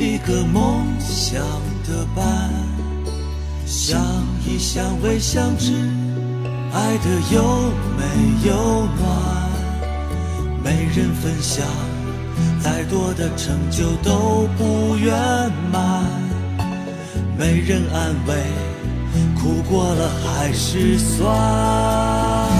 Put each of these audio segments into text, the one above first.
一个梦想的伴，相依相偎相知，爱的又美又暖。没人分享，再多的成就都不圆满。没人安慰，苦过了还是酸。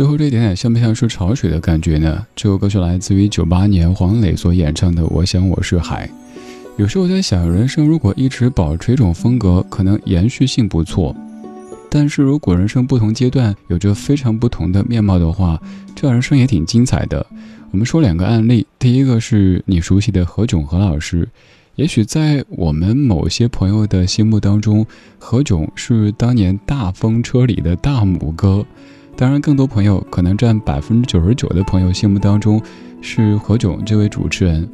最后这一点点像不像是潮水的感觉呢？这首歌是来自于九八年黄磊所演唱的《我想我是海》。有时候我在想，人生如果一直保持一种风格，可能延续性不错；但是如果人生不同阶段有着非常不同的面貌的话，这人生也挺精彩的。我们说两个案例，第一个是你熟悉的何炅何老师。也许在我们某些朋友的心目当中，何炅是当年大风车里的大拇哥。当然，更多朋友可能占百分之九十九的朋友心目当中是何炅这位主持人。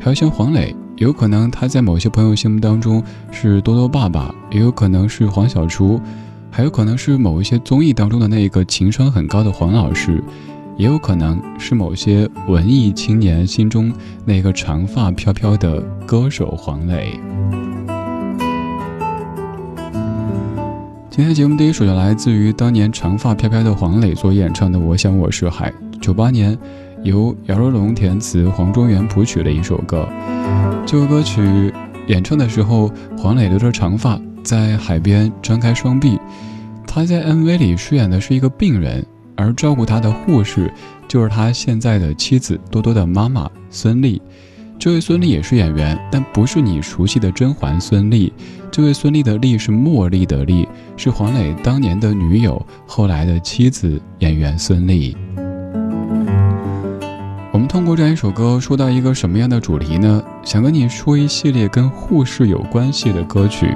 还有像黄磊，有可能他在某些朋友心目当中是多多爸爸，也有可能是黄小厨，还有可能是某一些综艺当中的那个情商很高的黄老师。也有可能是某些文艺青年心中那个长发飘飘的歌手黄磊。今天节目第一首就来自于当年长发飘飘的黄磊所演唱的《我想我是海》，九八年由姚若龙填词、黄中原谱曲的一首歌。这首歌曲演唱的时候，黄磊留着长发在海边张开双臂，他在 MV 里饰演的是一个病人。而照顾他的护士，就是他现在的妻子多多的妈妈孙俪。这位孙俪也是演员，但不是你熟悉的甄嬛孙俪。这位孙俪的俪是茉莉的莉，是黄磊当年的女友，后来的妻子演员孙俪。我们通过这样一首歌，说到一个什么样的主题呢？想跟你说一系列跟护士有关系的歌曲。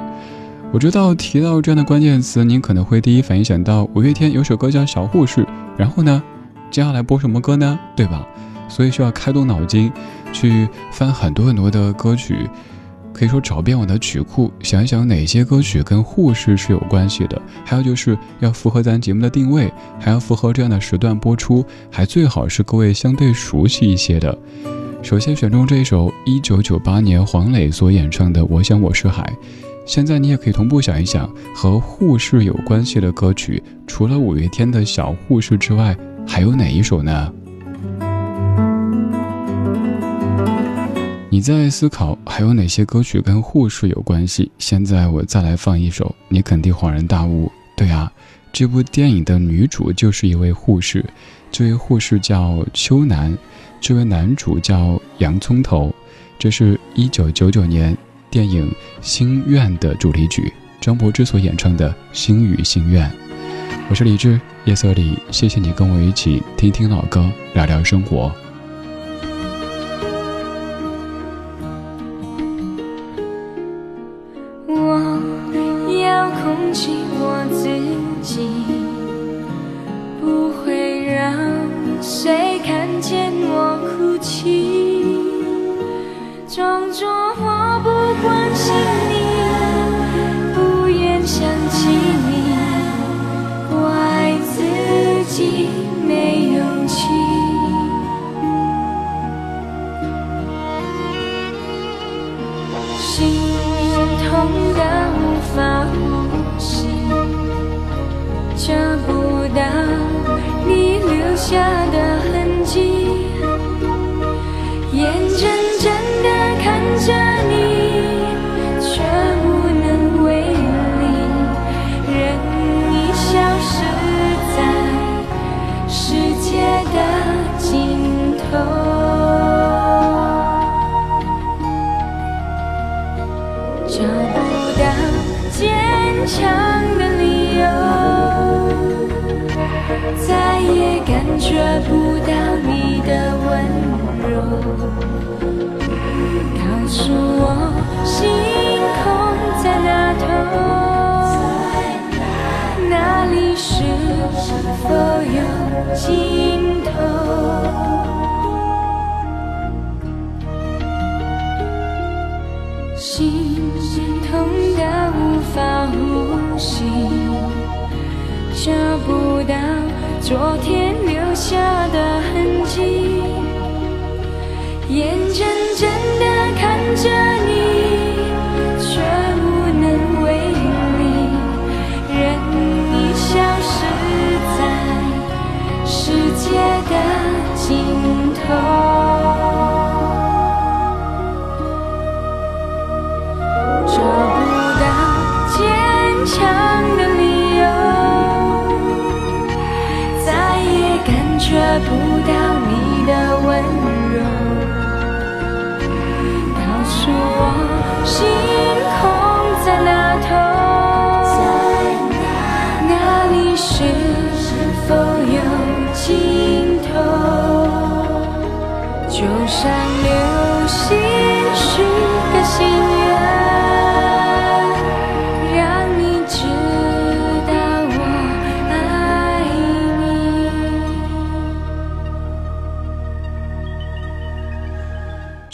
我知道提到这样的关键词，您可能会第一反应想到五月天有首歌叫《小护士》，然后呢，接下来播什么歌呢？对吧？所以需要开动脑筋，去翻很多很多的歌曲，可以说找遍我的曲库，想一想哪些歌曲跟护士是有关系的。还有就是要符合咱节目的定位，还要符合这样的时段播出，还最好是各位相对熟悉一些的。首先选中这一首一九九八年黄磊所演唱的《我想我是海》。现在你也可以同步想一想和护士有关系的歌曲，除了五月天的小护士之外，还有哪一首呢？你在思考还有哪些歌曲跟护士有关系？现在我再来放一首，你肯定恍然大悟。对啊，这部电影的女主就是一位护士，这位护士叫秋楠，这位男主叫洋葱头，这是一九九九年。电影《心愿》的主题曲，张柏芝所演唱的《心与心愿》。我是李志，夜色里，谢谢你跟我一起听听老歌，聊聊生活。得不到你的温柔，告诉我星空在哪头？哪里是否有尽头？心痛的无法呼吸，找不到昨天留。下的痕迹，眼睁睁的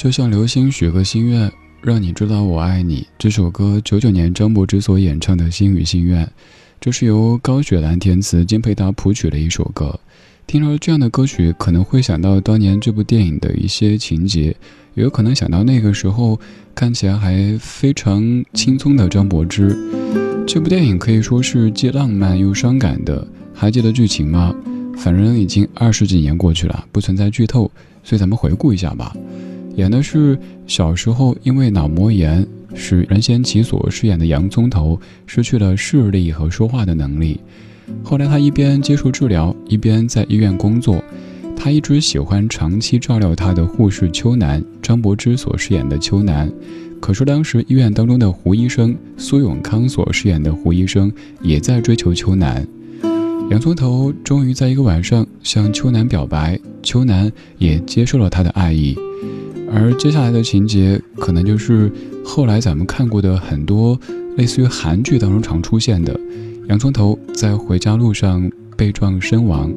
就像流星许个心愿，让你知道我爱你。这首歌九九年张柏芝所演唱的《心语心愿》，这是由高雪兰填词、金佩达谱曲的一首歌。听到这样的歌曲，可能会想到当年这部电影的一些情节，也有可能想到那个时候看起来还非常轻松的张柏芝。这部电影可以说是既浪漫又伤感的，还记得剧情吗？反正已经二十几年过去了，不存在剧透，所以咱们回顾一下吧。演的是小时候因为脑膜炎，使任贤齐所饰演的洋葱头失去了视力和说话的能力。后来，他一边接受治疗，一边在医院工作。他一直喜欢长期照料他的护士秋楠，张柏芝所饰演的秋楠。可是当时医院当中的胡医生苏永康所饰演的胡医生也在追求秋楠。洋葱头终于在一个晚上向秋楠表白，秋楠也接受了他的爱意。而接下来的情节，可能就是后来咱们看过的很多类似于韩剧当中常出现的。洋葱头在回家路上被撞身亡，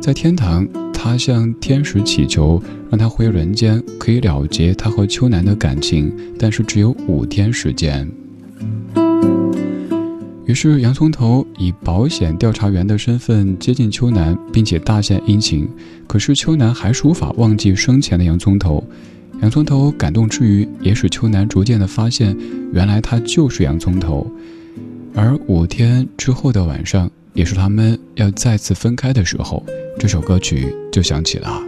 在天堂，他向天使祈求，让他回人间，可以了结他和秋楠的感情，但是只有五天时间。于是，洋葱头以保险调查员的身份接近秋楠，并且大献殷勤。可是，秋楠还是无法忘记生前的洋葱头。洋葱头感动之余，也使秋楠逐渐的发现，原来他就是洋葱头。而五天之后的晚上，也是他们要再次分开的时候，这首歌曲就响起了。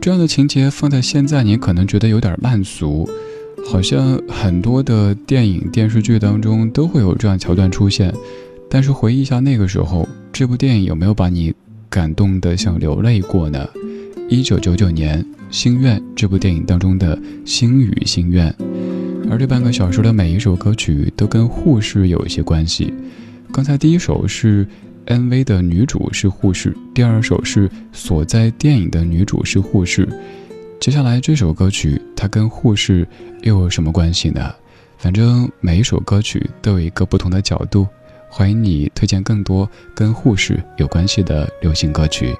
这样的情节放在现在，你可能觉得有点烂俗，好像很多的电影电视剧当中都会有这样桥段出现。但是回忆一下那个时候，这部电影有没有把你感动得像流泪过呢？一九九九年。《心愿》这部电影当中的星语心愿，而这半个小时的每一首歌曲都跟护士有一些关系。刚才第一首是 MV 的女主是护士，第二首是所在电影的女主是护士。接下来这首歌曲它跟护士又有什么关系呢？反正每一首歌曲都有一个不同的角度。欢迎你推荐更多跟护士有关系的流行歌曲。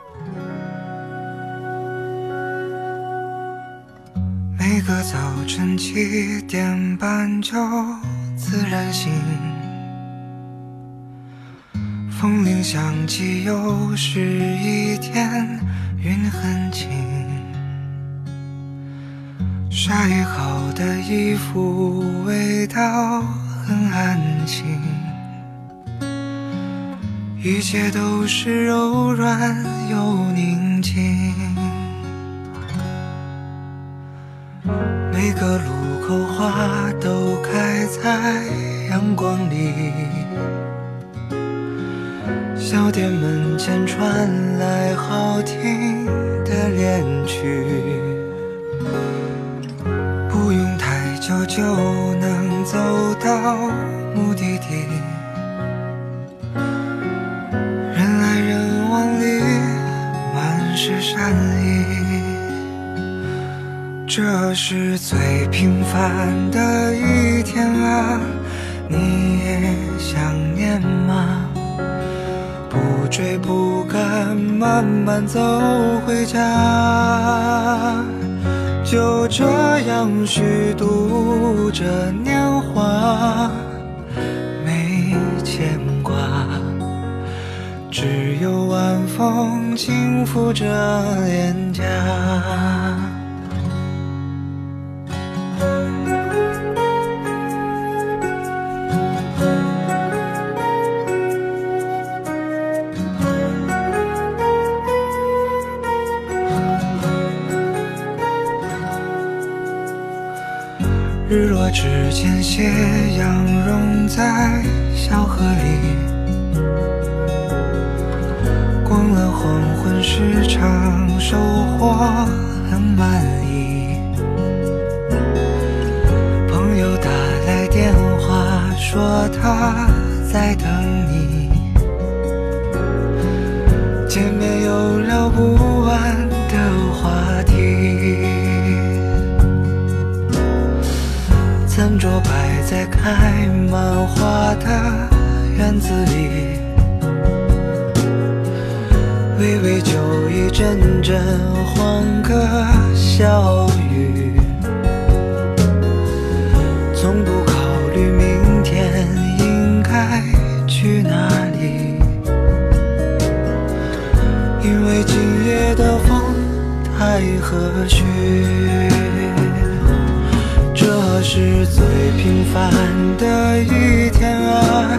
每个早晨七点半就自然醒，风铃响起，又是一天，云很轻，晒好的衣服味道很安静，一切都是柔软又宁静。每个路口花都开在阳光里，小店门前传来好听的恋曲，不用太久就能走到目的地，善意。这是最平凡的一天啊，你也想念吗？不追不赶，慢慢走回家，就这样虚度着年华，只有晚风轻拂着脸颊。日落之前，斜阳融在小河里，黄昏市场收获很满意朋友打来电话说他在等你。见面有聊不完的话题餐桌摆在开满花的院子里？微微酒意，阵阵欢歌笑语，从不考虑明天应该去哪里，因为今夜的风太和煦。这是最平凡的一天啊，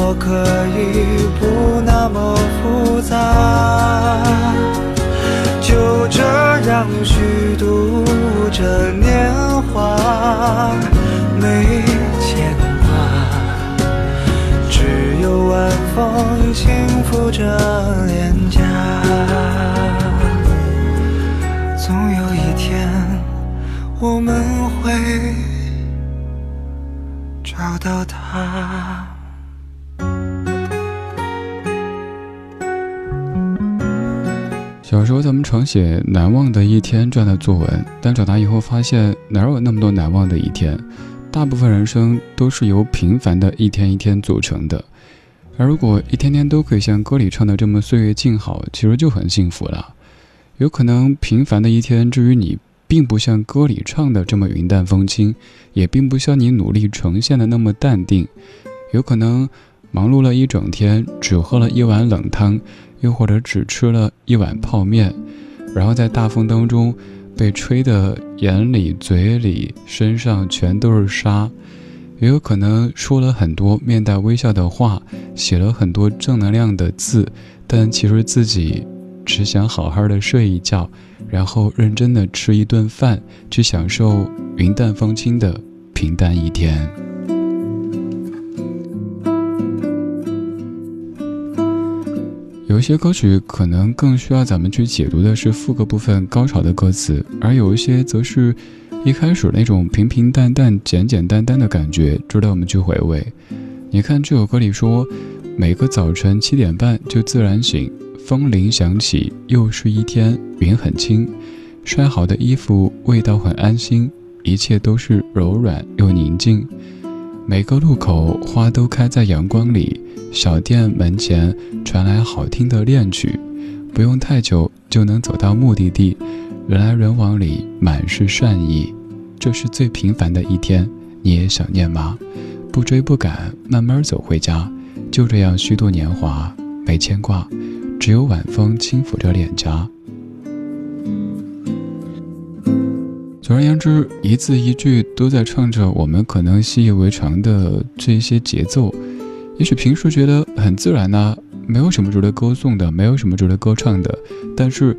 我可以不那么复杂，就这样虚度着年华，没写“难忘的一天”这样的作文，但长大以后发现哪有那么多难忘的一天？大部分人生都是由平凡的一天一天组成的。而如果一天天都可以像歌里唱的这么岁月静好，其实就很幸福了。有可能平凡的一天，至于你。并不像歌里唱的这么云淡风轻，也并不像你努力呈现的那么淡定。有可能忙碌了一整天，只喝了一碗冷汤，又或者只吃了一碗泡面，然后在大风当中被吹得眼里、嘴里、身上全都是沙。也有可能说了很多面带微笑的话，写了很多正能量的字，但其实自己只想好好的睡一觉。然后认真的吃一顿饭，去享受云淡风轻的平淡一天。有一些歌曲可能更需要咱们去解读的是副歌部分高潮的歌词，而有一些则是一开始那种平平淡淡、简简单单的感觉，值得我们去回味。你看这首歌里说，每个早晨七点半就自然醒。风铃响起，又是一天，云很轻，晒好的衣服味道很安心，一切都是柔软又宁静。每个路口花都开在阳光里，小店门前传来好听的恋曲，不用太久就能走到目的地，人来人往里满是善意。这是最平凡的一天，你也想念吗？不追不赶，慢慢走回家，就这样虚度年华，没牵挂。只有晚风轻抚着脸颊。总而言之，一字一句都在唱着我们可能习以为常的这些节奏。也许平时觉得很自然呐，没有什么值得歌颂的，没有什么值得歌唱的。但是，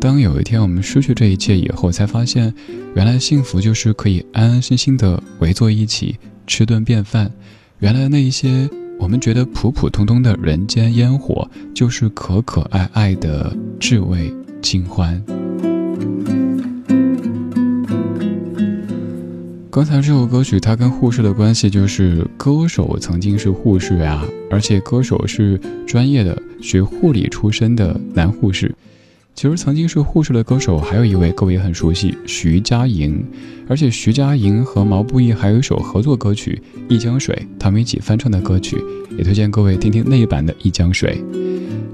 当有一天我们失去这一切以后，才发现，原来幸福就是可以安安心心的围坐一起吃顿便饭。原来那一些。我们觉得普普通通的人间烟火，就是可可爱爱的至味清欢。刚才这首歌曲，它跟护士的关系就是歌手曾经是护士啊，而且歌手是专业的学护理出身的男护士。其实曾经是护士的歌手，还有一位各位也很熟悉，徐佳莹。而且徐佳莹和毛不易还有一首合作歌曲《一江水》，他们一起翻唱的歌曲，也推荐各位听听那一版的《一江水》。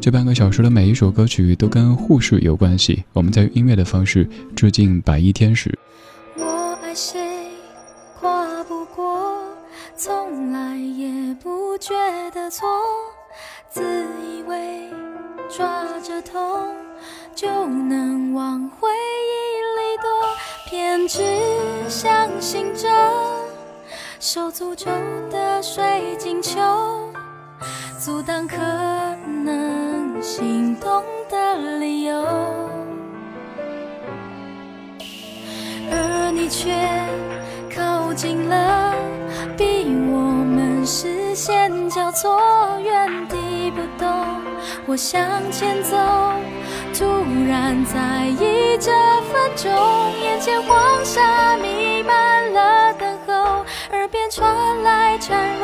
这半个小时的每一首歌曲都跟护士有关系，我们在用音乐的方式致敬白衣天使。我爱谁，觉得错，自以为抓着痛。就能往回忆里躲，偏执相信着受诅咒的水晶球，阻挡可能心动的理由。而你却靠近了，逼我视线交错，原地不动。我向前走，突然在意这分钟，眼前黄沙弥漫了等候，耳边传来孱弱